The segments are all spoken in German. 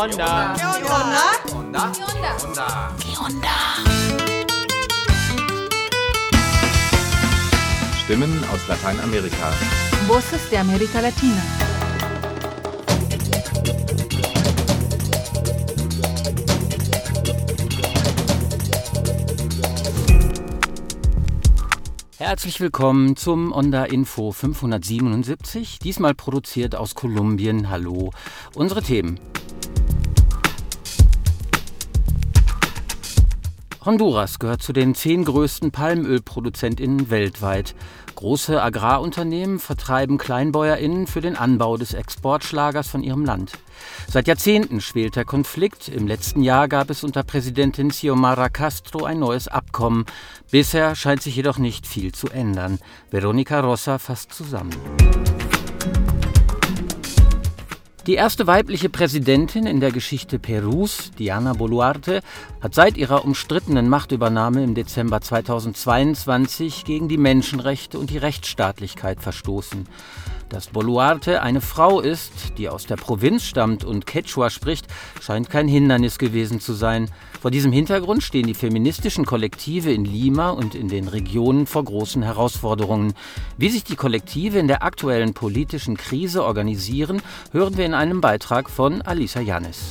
onda? ¿Qué onda? onda? onda? ¿Qué onda? Stimmen aus Lateinamerika. Voces de América Latina. Herzlich willkommen zum Onda Info 577, diesmal produziert aus Kolumbien. Hallo. Unsere Themen. Honduras gehört zu den zehn größten Palmölproduzentinnen weltweit. Große Agrarunternehmen vertreiben Kleinbäuerinnen für den Anbau des Exportschlagers von ihrem Land. Seit Jahrzehnten schwelt der Konflikt. Im letzten Jahr gab es unter Präsidentin Xiomara Castro ein neues Abkommen. Bisher scheint sich jedoch nicht viel zu ändern. Veronica Rossa fasst zusammen. Die erste weibliche Präsidentin in der Geschichte Perus, Diana Boluarte, hat seit ihrer umstrittenen Machtübernahme im Dezember 2022 gegen die Menschenrechte und die Rechtsstaatlichkeit verstoßen. Dass Boluarte eine Frau ist, die aus der Provinz stammt und Quechua spricht, scheint kein Hindernis gewesen zu sein. Vor diesem Hintergrund stehen die feministischen Kollektive in Lima und in den Regionen vor großen Herausforderungen. Wie sich die Kollektive in der aktuellen politischen Krise organisieren, hören wir in einem Beitrag von Alisa Janis.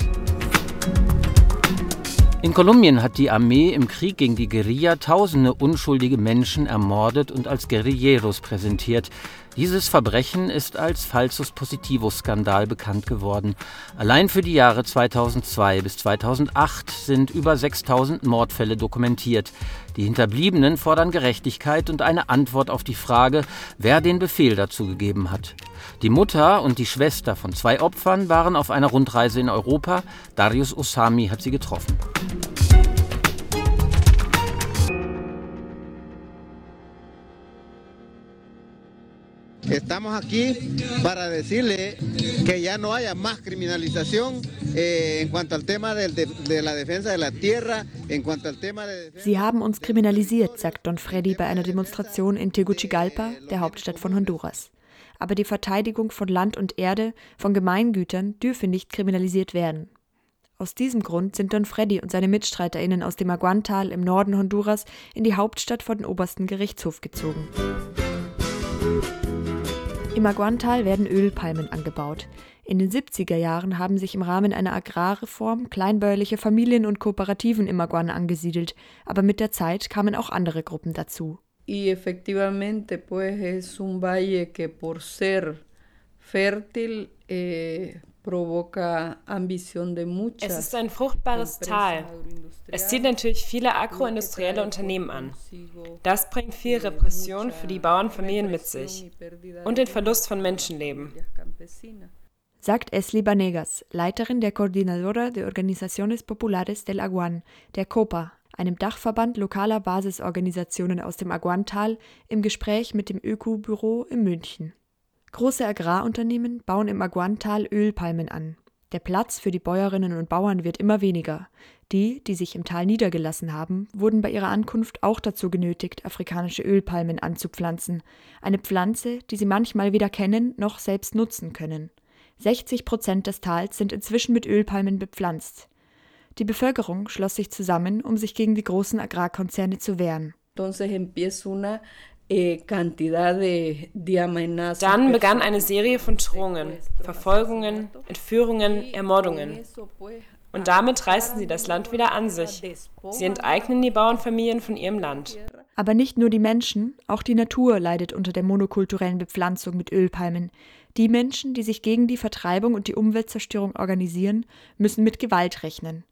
In Kolumbien hat die Armee im Krieg gegen die Guerilla tausende unschuldige Menschen ermordet und als Guerilleros präsentiert. Dieses Verbrechen ist als Falsus Positivus Skandal bekannt geworden. Allein für die Jahre 2002 bis 2008 sind über 6000 Mordfälle dokumentiert. Die Hinterbliebenen fordern Gerechtigkeit und eine Antwort auf die Frage, wer den Befehl dazu gegeben hat. Die Mutter und die Schwester von zwei Opfern waren auf einer Rundreise in Europa. Darius Osami hat sie getroffen. Estamos aquí para decirle que ya no haya más criminalización eh, en cuanto al tema de, de, de, la defensa de la tierra, en cuanto al tema de... Sie haben uns kriminalisiert, sagt Don Freddy bei einer Demonstration in Tegucigalpa, der Hauptstadt von Honduras. Aber die Verteidigung von Land und Erde, von Gemeingütern, dürfe nicht kriminalisiert werden. Aus diesem Grund sind Don Freddy und seine MitstreiterInnen aus dem Aguantal im Norden Honduras in die Hauptstadt vor den obersten Gerichtshof gezogen. Im Aguantal werden Ölpalmen angebaut. In den 70er Jahren haben sich im Rahmen einer Agrarreform kleinbäuerliche Familien und Kooperativen im Aguan angesiedelt, aber mit der Zeit kamen auch andere Gruppen dazu. Y efectivamente, pues es un valle que por ser fértil eh, es ist ein fruchtbares Tal. Es zieht natürlich viele agroindustrielle Unternehmen an. Das bringt viel Repression für die Bauernfamilien mit sich und den Verlust von Menschenleben. Sagt Esli Banegas, Leiterin der Coordinadora de Organizaciones Populares del Aguan, der COPA, einem Dachverband lokaler Basisorganisationen aus dem Aguantal, im Gespräch mit dem Öko-Büro in München. Große Agrarunternehmen bauen im Aguantal Ölpalmen an. Der Platz für die Bäuerinnen und Bauern wird immer weniger. Die, die sich im Tal niedergelassen haben, wurden bei ihrer Ankunft auch dazu genötigt, afrikanische Ölpalmen anzupflanzen. Eine Pflanze, die sie manchmal weder kennen noch selbst nutzen können. 60 Prozent des Tals sind inzwischen mit Ölpalmen bepflanzt. Die Bevölkerung schloss sich zusammen, um sich gegen die großen Agrarkonzerne zu wehren. Eh, Dann begann eine Serie von Drohungen, Verfolgungen, Entführungen, Ermordungen. Und damit reißen sie das Land wieder an sich. Sie enteignen die Bauernfamilien von ihrem Land. Aber nicht nur die Menschen, auch die Natur leidet unter der monokulturellen Bepflanzung mit Ölpalmen. Die Menschen, die sich gegen die Vertreibung und die Umweltzerstörung organisieren, müssen mit Gewalt rechnen.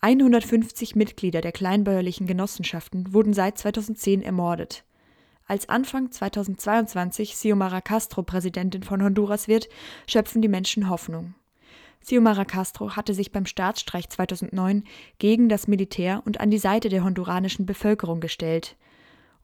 150 Mitglieder der kleinbäuerlichen Genossenschaften wurden seit 2010 ermordet. Als Anfang 2022 Xiomara Castro Präsidentin von Honduras wird, schöpfen die Menschen Hoffnung. Xiomara Castro hatte sich beim Staatsstreich 2009 gegen das Militär und an die Seite der honduranischen Bevölkerung gestellt.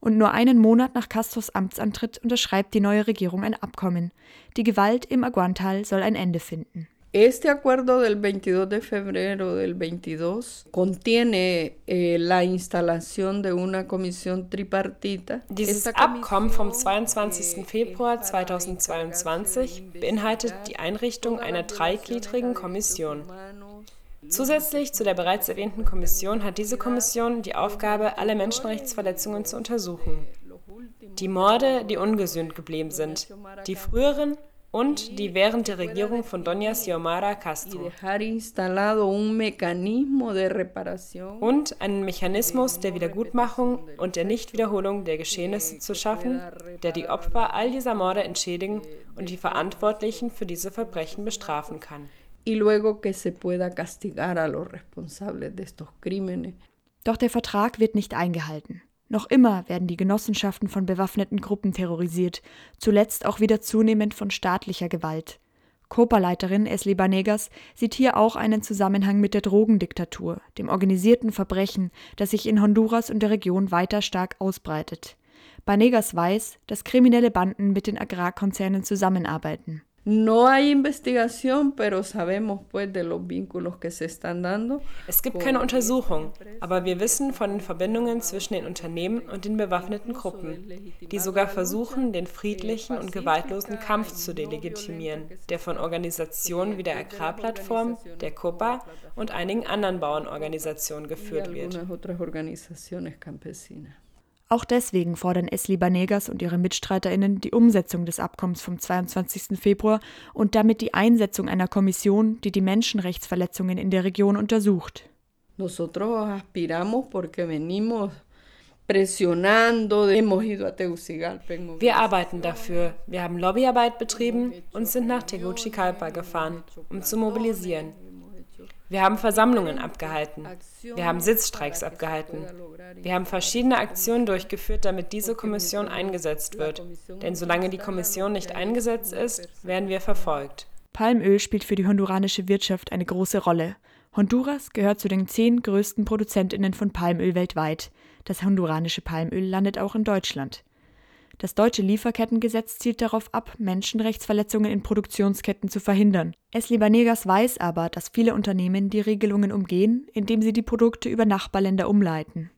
Und nur einen Monat nach Castros Amtsantritt unterschreibt die neue Regierung ein Abkommen. Die Gewalt im Aguantal soll ein Ende finden. Este acuerdo del 22 de febrero del 22 contiene eh, la instalación de una comisión tripartita. Dieses Abkommen vom 22. Februar 2022 beinhaltet die Einrichtung einer dreigliedrigen Kommission. Zusätzlich zu der bereits erwähnten Kommission hat diese Kommission die Aufgabe, alle Menschenrechtsverletzungen zu untersuchen. Die Morde, die ungesühnt geblieben sind, die früheren und die während der Regierung von Doña Xiomara Castro. Und einen Mechanismus der Wiedergutmachung und der Nichtwiederholung der Geschehnisse zu schaffen, der die Opfer all dieser Morde entschädigen und die Verantwortlichen für diese Verbrechen bestrafen kann. Doch der Vertrag wird nicht eingehalten. Noch immer werden die Genossenschaften von bewaffneten Gruppen terrorisiert, zuletzt auch wieder zunehmend von staatlicher Gewalt. Copa-Leiterin Esli Banegas sieht hier auch einen Zusammenhang mit der Drogendiktatur, dem organisierten Verbrechen, das sich in Honduras und der Region weiter stark ausbreitet. Banegas weiß, dass kriminelle Banden mit den Agrarkonzernen zusammenarbeiten. No hay investigación, pero sabemos pues de los vínculos que se están dando. Es gibt keine Untersuchung, aber wir wissen von den Verbindungen zwischen den Unternehmen und den bewaffneten Gruppen, die sogar versuchen, den friedlichen und gewaltlosen Kampf zu delegitimieren, der von Organisationen wie der Agrarplattform, der COPA und einigen anderen Bauernorganisationen geführt wird. Auch deswegen fordern Esli Banegas und ihre MitstreiterInnen die Umsetzung des Abkommens vom 22. Februar und damit die Einsetzung einer Kommission, die die Menschenrechtsverletzungen in der Region untersucht. Nosotros aspiramos porque venimos wir arbeiten dafür. Wir haben Lobbyarbeit betrieben und sind nach Tegucigalpa gefahren, um zu mobilisieren. Wir haben Versammlungen abgehalten. Wir haben Sitzstreiks abgehalten. Wir haben verschiedene Aktionen durchgeführt, damit diese Kommission eingesetzt wird. Denn solange die Kommission nicht eingesetzt ist, werden wir verfolgt. Palmöl spielt für die honduranische Wirtschaft eine große Rolle. Honduras gehört zu den zehn größten Produzentinnen von Palmöl weltweit. Das honduranische Palmöl landet auch in Deutschland. Das deutsche Lieferkettengesetz zielt darauf ab, Menschenrechtsverletzungen in Produktionsketten zu verhindern. Es Libanegas weiß aber, dass viele Unternehmen die Regelungen umgehen, indem sie die Produkte über Nachbarländer umleiten.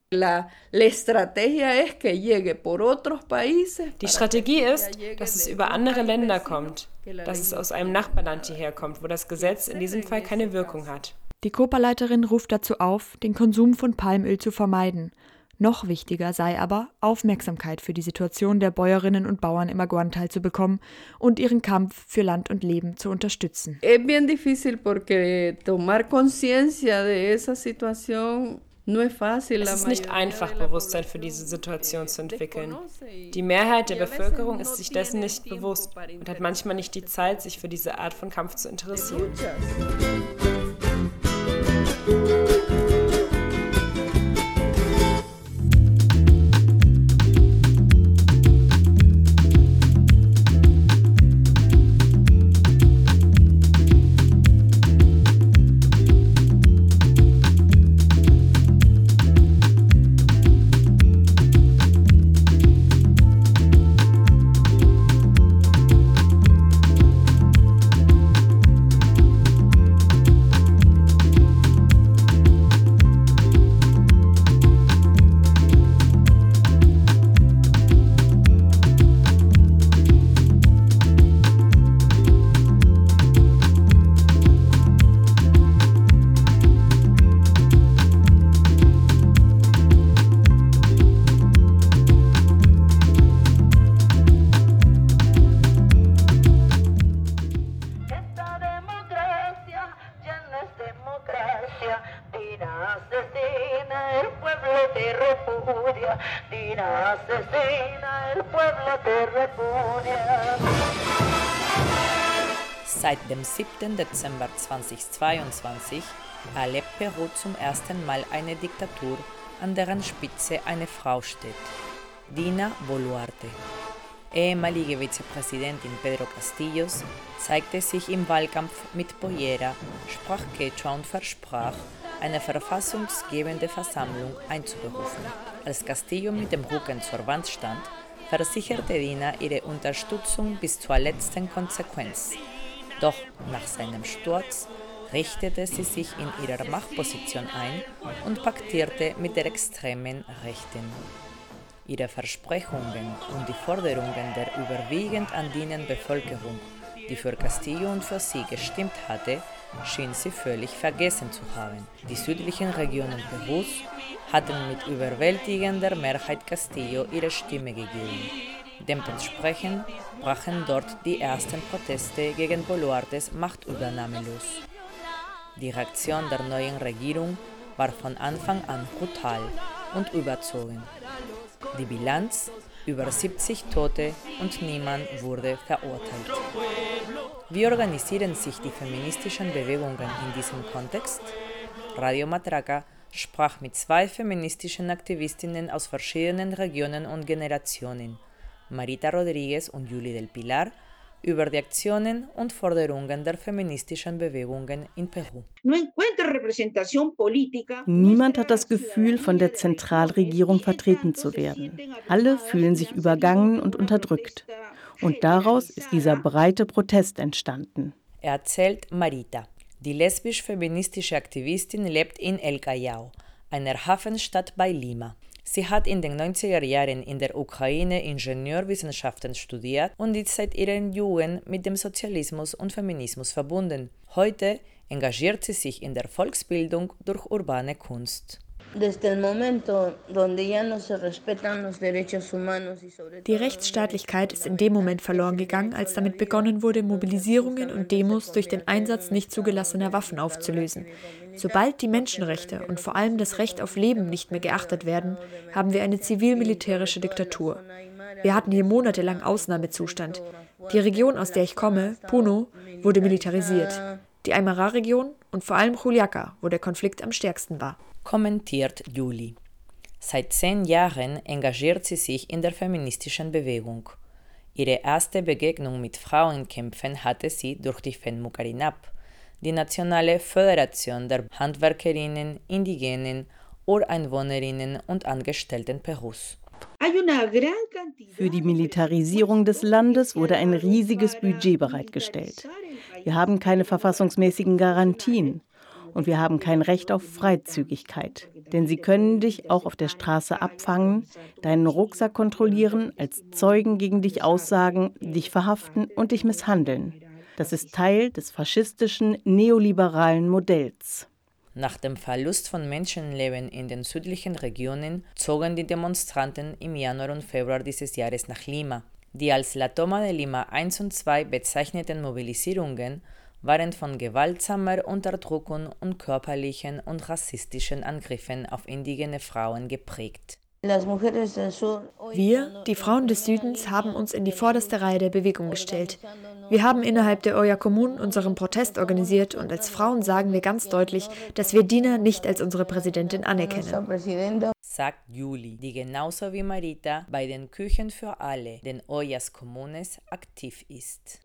Die Strategie ist, dass es über andere Länder kommt, dass es aus einem Nachbarland hierher kommt, wo das Gesetz in diesem Fall keine Wirkung hat. Die Copa-Leiterin ruft dazu auf, den Konsum von Palmöl zu vermeiden noch wichtiger sei aber, Aufmerksamkeit für die Situation der Bäuerinnen und Bauern im Aguantal zu bekommen und ihren Kampf für Land und Leben zu unterstützen. Es bien difícil porque tomar conciencia de esa situación es ist nicht einfach, Bewusstsein für diese Situation zu entwickeln. Die Mehrheit der Bevölkerung ist sich dessen nicht bewusst und hat manchmal nicht die Zeit, sich für diese Art von Kampf zu interessieren. 7. Dezember 2022 erlebt Peru zum ersten Mal eine Diktatur, an deren Spitze eine Frau steht, Dina Boluarte. Ehemalige Vizepräsidentin Pedro Castillos zeigte sich im Wahlkampf mit Pollera, sprach Quechua und versprach, eine verfassungsgebende Versammlung einzuberufen. Als Castillo mit dem Rücken zur Wand stand, versicherte Dina ihre Unterstützung bis zur letzten Konsequenz. Doch nach seinem Sturz richtete sie sich in ihrer Machtposition ein und paktierte mit der extremen Rechten. Ihre Versprechungen und die Forderungen der überwiegend andinen Bevölkerung die für Castillo und für sie gestimmt hatte, schien sie völlig vergessen zu haben. Die südlichen Regionen Perus hatten mit überwältigender Mehrheit Castillo ihre Stimme gegeben. Dementsprechend brachen dort die ersten Proteste gegen Boluartes Machtübernahme los. Die Reaktion der neuen Regierung war von Anfang an brutal und überzogen. Die Bilanz über 70 Tote und niemand wurde verurteilt. Wie organisieren sich die feministischen Bewegungen in diesem Kontext? Radio Matraca sprach mit zwei feministischen Aktivistinnen aus verschiedenen Regionen und Generationen, Marita Rodriguez und Julie del Pilar, über die Aktionen und Forderungen der feministischen Bewegungen in Peru. Niemand hat das Gefühl, von der Zentralregierung vertreten zu werden. Alle fühlen sich übergangen und unterdrückt. Und daraus ist dieser breite Protest entstanden. Erzählt Marita. Die lesbisch-feministische Aktivistin lebt in El Callao, einer Hafenstadt bei Lima. Sie hat in den 90er Jahren in der Ukraine Ingenieurwissenschaften studiert und ist seit ihrer Jugend mit dem Sozialismus und Feminismus verbunden. Heute engagiert sie sich in der Volksbildung durch urbane Kunst. Die Rechtsstaatlichkeit ist in dem Moment verloren gegangen, als damit begonnen wurde, Mobilisierungen und Demos durch den Einsatz nicht zugelassener Waffen aufzulösen. Sobald die Menschenrechte und vor allem das Recht auf Leben nicht mehr geachtet werden, haben wir eine zivil-militärische Diktatur. Wir hatten hier monatelang Ausnahmezustand. Die Region, aus der ich komme, Puno, wurde militarisiert. Die Aymara-Region und vor allem Juliaca, wo der Konflikt am stärksten war kommentiert Juli. Seit zehn Jahren engagiert sie sich in der feministischen Bewegung. Ihre erste Begegnung mit Frauenkämpfen hatte sie durch die FENMUCARINAP, die Nationale Föderation der Handwerkerinnen, Indigenen, Ureinwohnerinnen und Angestellten Perus. Für die Militarisierung des Landes wurde ein riesiges Budget bereitgestellt. Wir haben keine verfassungsmäßigen Garantien. Und wir haben kein Recht auf Freizügigkeit. Denn sie können dich auch auf der Straße abfangen, deinen Rucksack kontrollieren, als Zeugen gegen dich aussagen, dich verhaften und dich misshandeln. Das ist Teil des faschistischen neoliberalen Modells. Nach dem Verlust von Menschenleben in den südlichen Regionen zogen die Demonstranten im Januar und Februar dieses Jahres nach Lima. Die als La Toma de Lima 1 und 2 bezeichneten Mobilisierungen waren von gewaltsamer Unterdrückung und körperlichen und rassistischen Angriffen auf indigene Frauen geprägt. Wir, die Frauen des Südens, haben uns in die vorderste Reihe der Bewegung gestellt. Wir haben innerhalb der Oya Kommun unseren Protest organisiert und als Frauen sagen wir ganz deutlich, dass wir Dina nicht als unsere Präsidentin anerkennen sagt Juli, die genauso wie Marita bei den Küchen für alle, den Ollas Comunes, aktiv ist.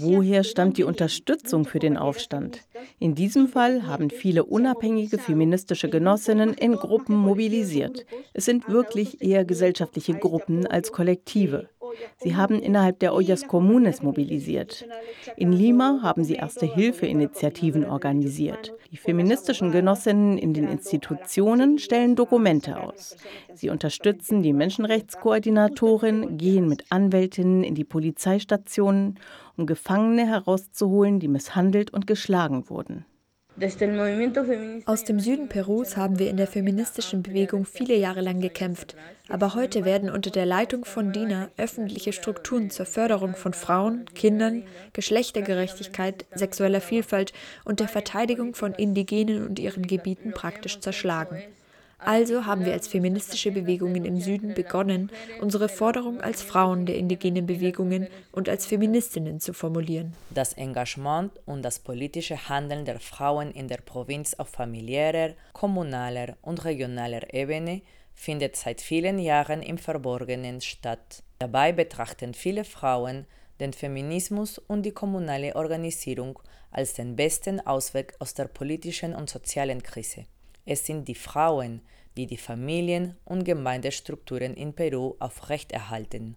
Woher stammt die Unterstützung für den Aufstand? In diesem Fall haben viele unabhängige feministische Genossinnen in Gruppen mobilisiert. Es sind wirklich eher gesellschaftliche Gruppen als Kollektive. Sie haben innerhalb der Ollas Comunes mobilisiert. In Lima haben sie Erste-Hilfe-Initiativen organisiert. Die feministischen Genossinnen in den Institutionen stellen Dokumente aus. Sie unterstützen die Menschenrechtskoordinatorin, gehen mit Anwältinnen in die Polizeistationen, um Gefangene herauszuholen, die misshandelt und geschlagen wurden. Aus dem Süden Perus haben wir in der feministischen Bewegung viele Jahre lang gekämpft, aber heute werden unter der Leitung von DINA öffentliche Strukturen zur Förderung von Frauen, Kindern, Geschlechtergerechtigkeit, sexueller Vielfalt und der Verteidigung von Indigenen und ihren Gebieten praktisch zerschlagen. Also haben wir als feministische Bewegungen im Süden begonnen, unsere Forderung als Frauen der indigenen Bewegungen und als Feministinnen zu formulieren. Das Engagement und das politische Handeln der Frauen in der Provinz auf familiärer, kommunaler und regionaler Ebene findet seit vielen Jahren im Verborgenen statt. Dabei betrachten viele Frauen den Feminismus und die kommunale Organisierung als den besten Ausweg aus der politischen und sozialen Krise. Es sind die Frauen, die die Familien- und Gemeindestrukturen in Peru aufrechterhalten.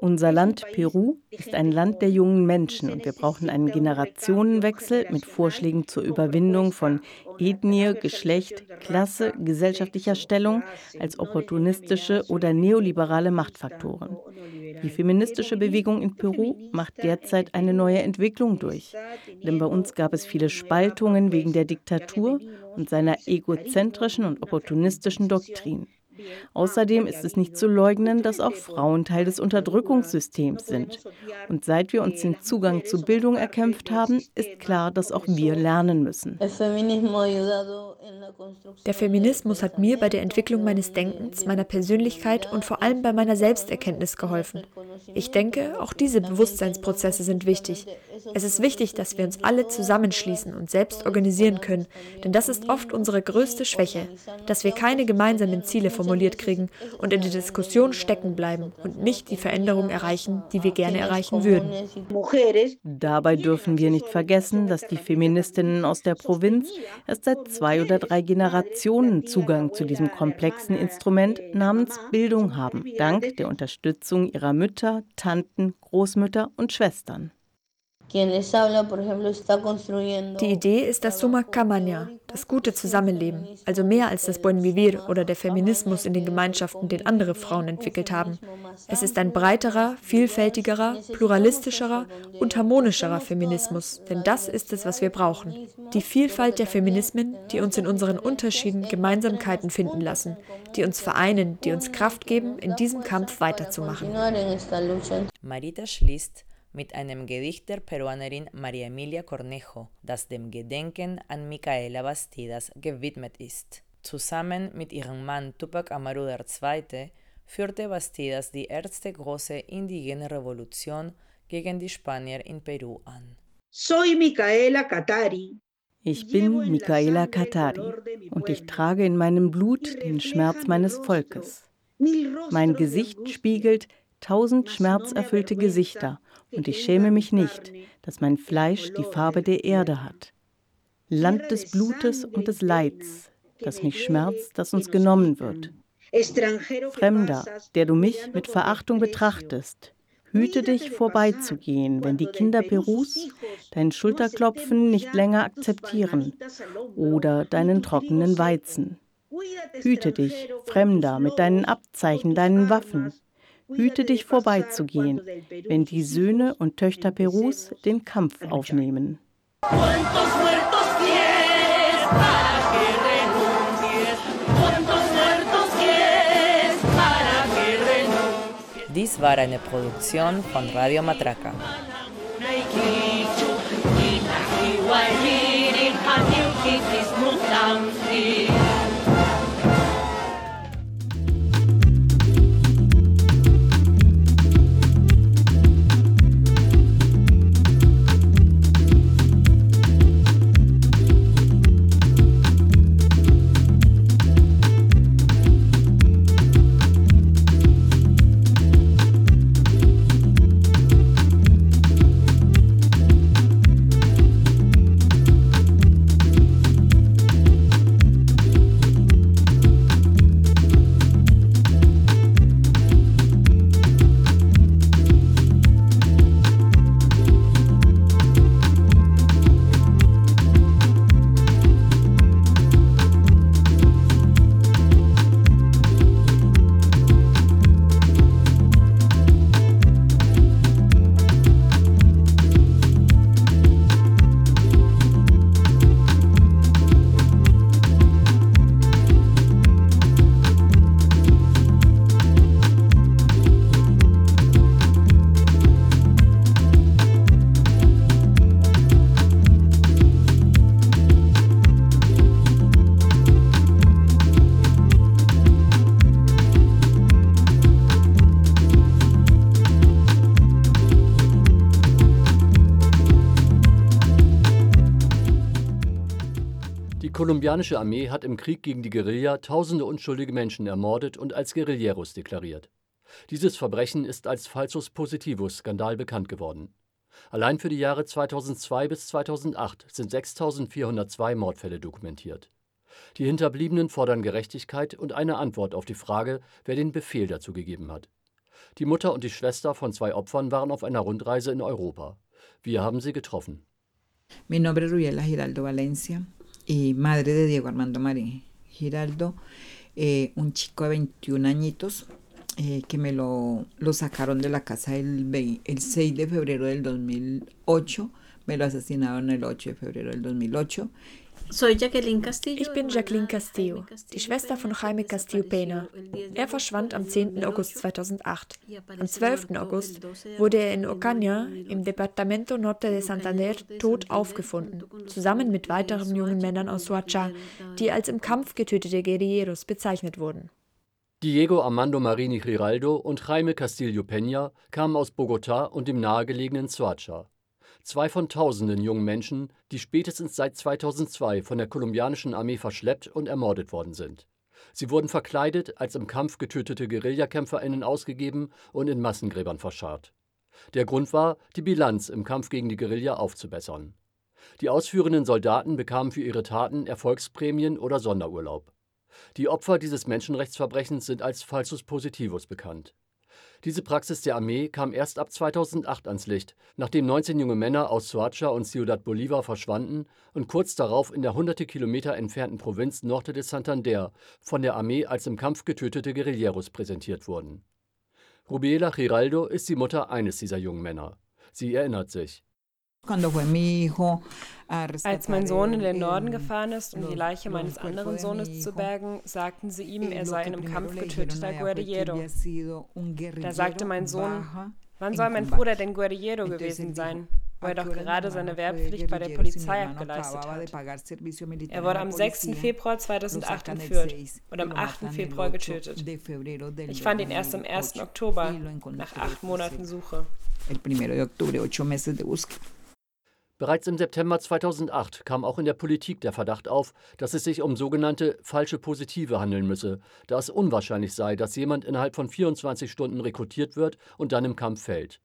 Unser Land Peru ist ein Land der jungen Menschen und wir brauchen einen Generationenwechsel mit Vorschlägen zur Überwindung von Ethnie, Geschlecht, Klasse, gesellschaftlicher Stellung als opportunistische oder neoliberale Machtfaktoren. Die feministische Bewegung in Peru macht derzeit eine neue Entwicklung durch. Denn bei uns gab es viele Spaltungen wegen der Diktatur und seiner egozentrischen und opportunistischen Doktrin. Außerdem ist es nicht zu leugnen, dass auch Frauen Teil des Unterdrückungssystems sind. Und seit wir uns den Zugang zu Bildung erkämpft haben, ist klar, dass auch wir lernen müssen. Der Feminismus hat mir bei der Entwicklung meines Denkens, meiner Persönlichkeit und vor allem bei meiner Selbsterkenntnis geholfen. Ich denke, auch diese Bewusstseinsprozesse sind wichtig. Es ist wichtig, dass wir uns alle zusammenschließen und selbst organisieren können, denn das ist oft unsere größte Schwäche, dass wir keine gemeinsamen Ziele formuliert kriegen und in der Diskussion stecken bleiben und nicht die Veränderung erreichen, die wir gerne erreichen würden. Dabei dürfen wir nicht vergessen, dass die Feministinnen aus der Provinz erst seit zwei oder drei Generationen Zugang zu diesem komplexen Instrument namens Bildung haben, dank der Unterstützung ihrer Mütter, Tanten, Großmütter und Schwestern. Die Idee ist das Summa Camania, das gute Zusammenleben, also mehr als das Buen Vivir oder der Feminismus in den Gemeinschaften, den andere Frauen entwickelt haben. Es ist ein breiterer, vielfältigerer, pluralistischerer und harmonischerer Feminismus, denn das ist es, was wir brauchen. Die Vielfalt der Feminismen, die uns in unseren Unterschieden Gemeinsamkeiten finden lassen, die uns vereinen, die uns Kraft geben, in diesem Kampf weiterzumachen. Marita schließt mit einem Gedicht der Peruanerin María Emilia Cornejo, das dem Gedenken an Micaela Bastidas gewidmet ist. Zusammen mit ihrem Mann Tupac Amaru II. führte Bastidas die erste große indigene Revolution gegen die Spanier in Peru an. Soy Micaela Katari. Ich bin Micaela Katari und ich trage in meinem Blut den Schmerz meines Volkes. Mein Gesicht spiegelt tausend schmerzerfüllte Gesichter und ich schäme mich nicht, dass mein Fleisch die Farbe der Erde hat. Land des Blutes und des Leids, das mich schmerzt, das uns genommen wird. Fremder, der du mich mit Verachtung betrachtest, hüte dich vorbeizugehen, wenn die Kinder Perus dein Schulterklopfen nicht länger akzeptieren oder deinen trockenen Weizen. Hüte dich, Fremder, mit deinen Abzeichen, deinen Waffen, hüte dich vorbeizugehen, wenn die Söhne und Töchter Perus den Kampf aufnehmen. Dies war eine Produktion von Radio Matraca. Kolumbianische Armee hat im Krieg gegen die Guerilla tausende unschuldige Menschen ermordet und als Guerilleros deklariert. Dieses Verbrechen ist als Falsus Positivus Skandal bekannt geworden. Allein für die Jahre 2002 bis 2008 sind 6402 Mordfälle dokumentiert. Die Hinterbliebenen fordern Gerechtigkeit und eine Antwort auf die Frage, wer den Befehl dazu gegeben hat. Die Mutter und die Schwester von zwei Opfern waren auf einer Rundreise in Europa. Wir haben sie getroffen. Mi nombre es Rubiela Giraldo Valencia y madre de Diego Armando Marín Giraldo, eh, un chico de 21 añitos eh, que me lo, lo, sacaron de la casa el, el 6 de febrero del 2008, me lo asesinaron el 8 de febrero del 2008 Ich bin Jacqueline Castillo, die Schwester von Jaime Castillo Pena. Er verschwand am 10. August 2008. Am 12. August wurde er in Ocaña im Departamento Norte de Santander tot aufgefunden, zusammen mit weiteren jungen Männern aus Soacha, die als im Kampf getötete Guerilleros bezeichnet wurden. Diego Armando Marini Giraldo und Jaime Castillo Peña kamen aus Bogotá und dem nahegelegenen Soacha zwei von tausenden jungen Menschen, die spätestens seit 2002 von der kolumbianischen Armee verschleppt und ermordet worden sind. Sie wurden verkleidet, als im Kampf getötete GuerillakämpferInnen ausgegeben und in Massengräbern verscharrt. Der Grund war, die Bilanz im Kampf gegen die Guerilla aufzubessern. Die ausführenden Soldaten bekamen für ihre Taten Erfolgsprämien oder Sonderurlaub. Die Opfer dieses Menschenrechtsverbrechens sind als Falsus Positivus bekannt. Diese Praxis der Armee kam erst ab 2008 ans Licht, nachdem 19 junge Männer aus Soacha und Ciudad Bolívar verschwanden und kurz darauf in der hunderte Kilometer entfernten Provinz Norte de Santander von der Armee als im Kampf getötete Guerilleros präsentiert wurden. Rubiela Giraldo ist die Mutter eines dieser jungen Männer. Sie erinnert sich. Als mein Sohn in den Norden gefahren ist, um die Leiche meines anderen Sohnes zu bergen, sagten sie ihm, er sei in einem Kampf getöteter Guerrillero. Da sagte mein Sohn, wann soll mein Bruder denn Guerrillero gewesen sein, wo er doch gerade seine Wehrpflicht bei der Polizei abgeleistet hat. Er wurde am 6. Februar 2008 entführt und am 8. Februar getötet. Ich fand ihn erst am 1. Oktober, nach acht Monaten Suche. El primero de octubre, ocho meses de búsqueda. Bereits im September 2008 kam auch in der Politik der Verdacht auf, dass es sich um sogenannte falsche Positive handeln müsse, da es unwahrscheinlich sei, dass jemand innerhalb von 24 Stunden rekrutiert wird und dann im Kampf fällt.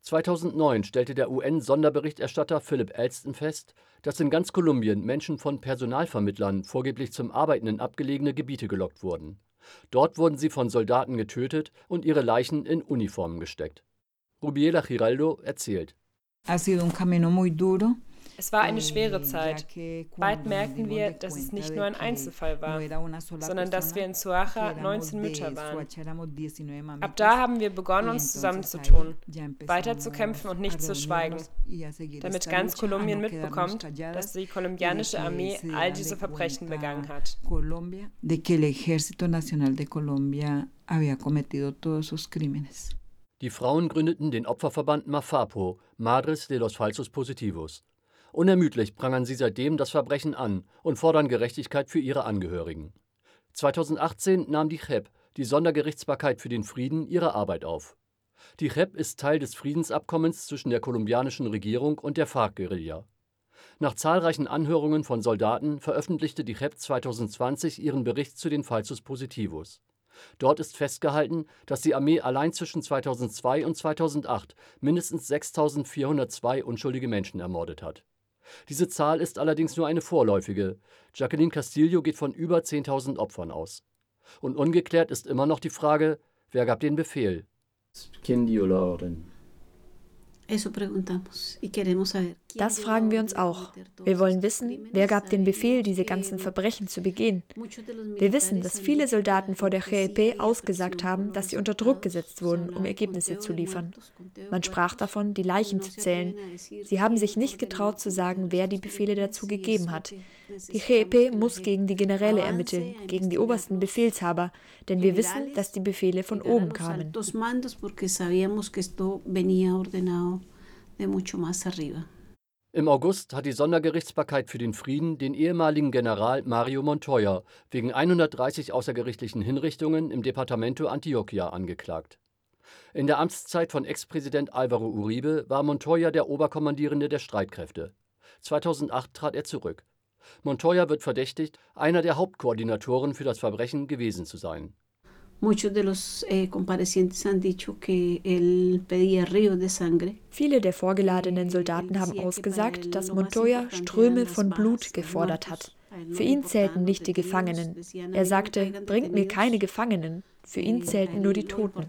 2009 stellte der UN-Sonderberichterstatter Philip Alston fest, dass in ganz Kolumbien Menschen von Personalvermittlern vorgeblich zum Arbeiten in abgelegene Gebiete gelockt wurden. Dort wurden sie von Soldaten getötet und ihre Leichen in Uniformen gesteckt. Rubiela Giraldo erzählt. Es war eine schwere Zeit. Bald merkten wir, dass es nicht nur ein Einzelfall war, sondern dass wir in Suacha 19 Mütter waren. Ab da haben wir begonnen, uns zusammenzutun, weiterzukämpfen und nicht zu schweigen, damit ganz Kolumbien mitbekommt, dass die kolumbianische Armee all diese Verbrechen begangen hat. Die Frauen gründeten den Opferverband MAFAPO, Madres de los Falsos Positivos. Unermüdlich prangern sie seitdem das Verbrechen an und fordern Gerechtigkeit für ihre Angehörigen. 2018 nahm die JEP, die Sondergerichtsbarkeit für den Frieden, ihre Arbeit auf. Die JEP ist Teil des Friedensabkommens zwischen der kolumbianischen Regierung und der FARC-Guerilla. Nach zahlreichen Anhörungen von Soldaten veröffentlichte die JEP 2020 ihren Bericht zu den Falsus Positivos. Dort ist festgehalten, dass die Armee allein zwischen 2002 und 2008 mindestens 6.402 unschuldige Menschen ermordet hat. Diese Zahl ist allerdings nur eine vorläufige. Jacqueline Castillo geht von über 10.000 Opfern aus. Und ungeklärt ist immer noch die Frage, wer gab den Befehl? ¿Quién dio la orden? Das fragen wir uns auch. Wir wollen wissen, wer gab den Befehl, diese ganzen Verbrechen zu begehen. Wir wissen, dass viele Soldaten vor der GEP ausgesagt haben, dass sie unter Druck gesetzt wurden, um Ergebnisse zu liefern. Man sprach davon, die Leichen zu zählen. Sie haben sich nicht getraut zu sagen, wer die Befehle dazu gegeben hat. Die GEP muss gegen die Generäle ermitteln, gegen die obersten Befehlshaber, denn wir wissen, dass die Befehle von oben kamen. Im August hat die Sondergerichtsbarkeit für den Frieden den ehemaligen General Mario Montoya wegen 130 außergerichtlichen Hinrichtungen im Departamento Antioquia angeklagt. In der Amtszeit von Ex-Präsident Álvaro Uribe war Montoya der Oberkommandierende der Streitkräfte. 2008 trat er zurück. Montoya wird verdächtigt, einer der Hauptkoordinatoren für das Verbrechen gewesen zu sein. Eh, Viele der vorgeladenen Soldaten haben ausgesagt, dass Montoya Ströme von Blut gefordert hat. Für ihn zählten nicht die Gefangenen. Er sagte, bringt mir keine Gefangenen. Für ihn zählten nur die Toten.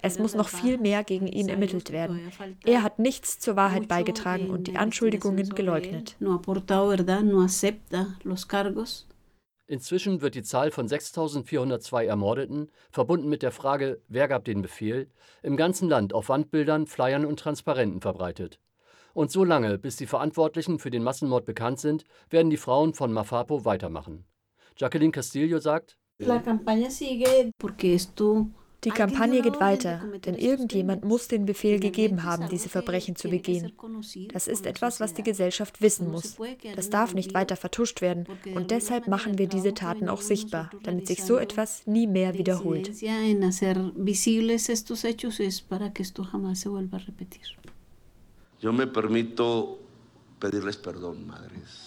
Es muss noch viel mehr gegen ihn ermittelt werden. Er hat nichts zur Wahrheit beigetragen und die Anschuldigungen geleugnet. Inzwischen wird die Zahl von 6.402 Ermordeten, verbunden mit der Frage, wer gab den Befehl, im ganzen Land auf Wandbildern, Flyern und Transparenten verbreitet. Und so lange, bis die Verantwortlichen für den Massenmord bekannt sind, werden die Frauen von Mafapo weitermachen. Jacqueline Castillo sagt, die Kampagne geht weiter, denn irgendjemand muss den Befehl gegeben haben, diese Verbrechen zu begehen. Das ist etwas, was die Gesellschaft wissen muss. Das darf nicht weiter vertuscht werden und deshalb machen wir diese Taten auch sichtbar, damit sich so etwas nie mehr wiederholt. Yo me permito pedirles perdón, madres.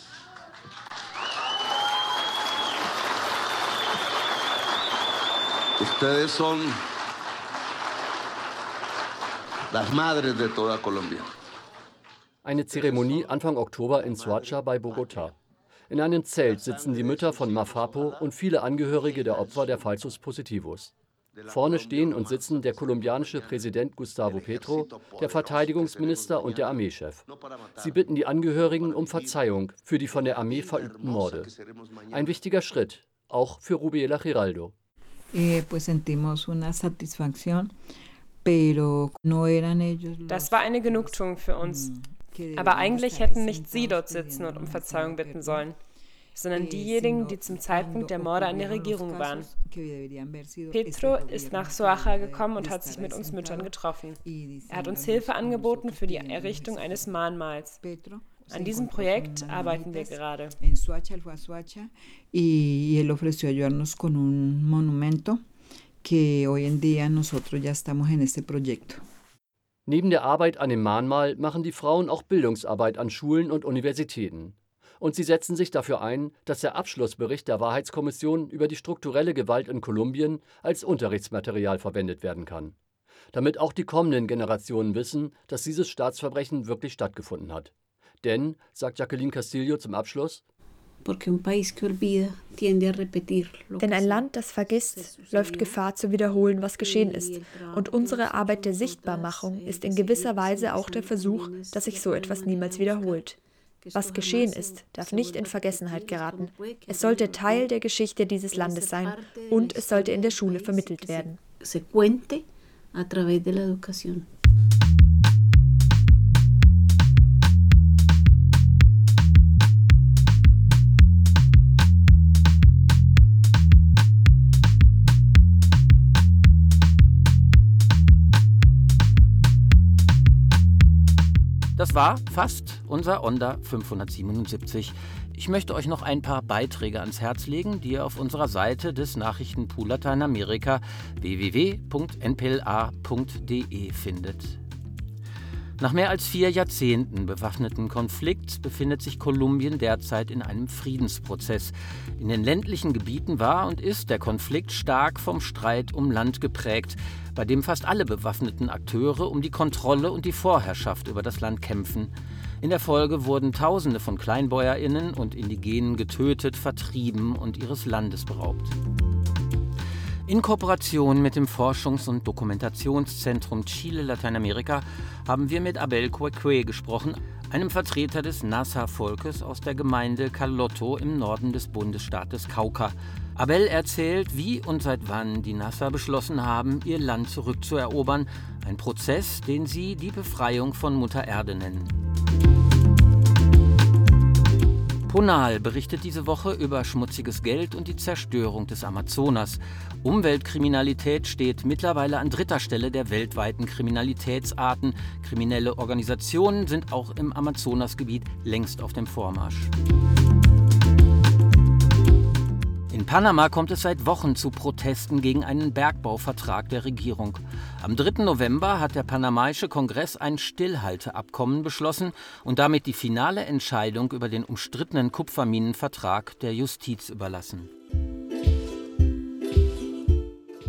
Ustedes son las madres de toda Colombia. Eine Zeremonie Anfang Oktober in Soacha bei Bogotá. In einem Zelt sitzen die Mütter von Mafapo und viele Angehörige der Opfer der Falsus Positivus. Vorne stehen und sitzen der kolumbianische Präsident Gustavo Petro, der Verteidigungsminister und der Armeechef. Sie bitten die Angehörigen um Verzeihung für die von der Armee verübten Morde. Ein wichtiger Schritt, auch für Rubiela Giraldo. Eh, das war eine Genugtuung für uns. Aber eigentlich hätten nicht sie dort sitzen und um Verzeihung bitten sollen sondern diejenigen, die zum Zeitpunkt der Morde an der Regierung waren. Petro ist nach Soacha gekommen und hat sich mit uns Müttern getroffen. Er hat uns Hilfe angeboten für die Errichtung eines Mahnmals. An diesem Projekt arbeiten wir gerade. Neben der Arbeit an dem Mahnmal machen die Frauen auch Bildungsarbeit an Schulen und Universitäten und sie setzen sich dafür ein, dass der Abschlussbericht der Wahrheitskommission über die strukturelle Gewalt in Kolumbien als Unterrichtsmaterial verwendet werden kann. Damit auch die kommenden Generationen wissen, dass dieses Staatsverbrechen wirklich stattgefunden hat. Denn, sagt Jacqueline Castillo zum Abschluss, denn ein Land, das vergisst, läuft Gefahr zu wiederholen, was geschehen ist. Und unsere Arbeit der Sichtbarmachung ist in gewisser Weise auch der Versuch, dass sich so etwas niemals wiederholt. Was geschehen ist, darf nicht in Vergessenheit geraten. Es sollte Teil der Geschichte dieses Landes sein und es sollte in der Schule vermittelt werden. Das war fast unser Onda 577. Ich möchte euch noch ein paar Beiträge ans Herz legen, die ihr auf unserer Seite des Nachrichtenpool Lateinamerika www.npla.de findet. Nach mehr als vier Jahrzehnten bewaffneten Konflikts befindet sich Kolumbien derzeit in einem Friedensprozess. In den ländlichen Gebieten war und ist der Konflikt stark vom Streit um Land geprägt, bei dem fast alle bewaffneten Akteure um die Kontrolle und die Vorherrschaft über das Land kämpfen. In der Folge wurden Tausende von Kleinbäuerinnen und Indigenen getötet, vertrieben und ihres Landes beraubt. In Kooperation mit dem Forschungs- und Dokumentationszentrum Chile Lateinamerika haben wir mit Abel Queque gesprochen, einem Vertreter des Nasa-Volkes aus der Gemeinde Calotto im Norden des Bundesstaates Cauca. Abel erzählt, wie und seit wann die Nasa beschlossen haben, ihr Land zurückzuerobern, ein Prozess, den sie die Befreiung von Mutter Erde nennen. Ponal berichtet diese Woche über schmutziges Geld und die Zerstörung des Amazonas. Umweltkriminalität steht mittlerweile an dritter Stelle der weltweiten Kriminalitätsarten. Kriminelle Organisationen sind auch im Amazonasgebiet längst auf dem Vormarsch. Panama kommt es seit Wochen zu Protesten gegen einen Bergbauvertrag der Regierung. Am 3. November hat der panamaische Kongress ein Stillhalteabkommen beschlossen und damit die finale Entscheidung über den umstrittenen Kupferminenvertrag der Justiz überlassen.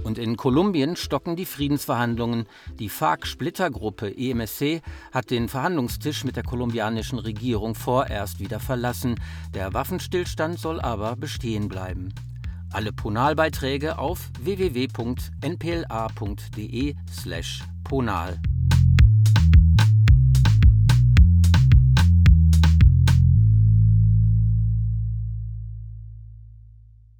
Und in Kolumbien stocken die Friedensverhandlungen. Die FARC-Splittergruppe EMSC hat den Verhandlungstisch mit der kolumbianischen Regierung vorerst wieder verlassen. Der Waffenstillstand soll aber bestehen bleiben. Alle Ponalbeiträge auf www.npla.de/ponal.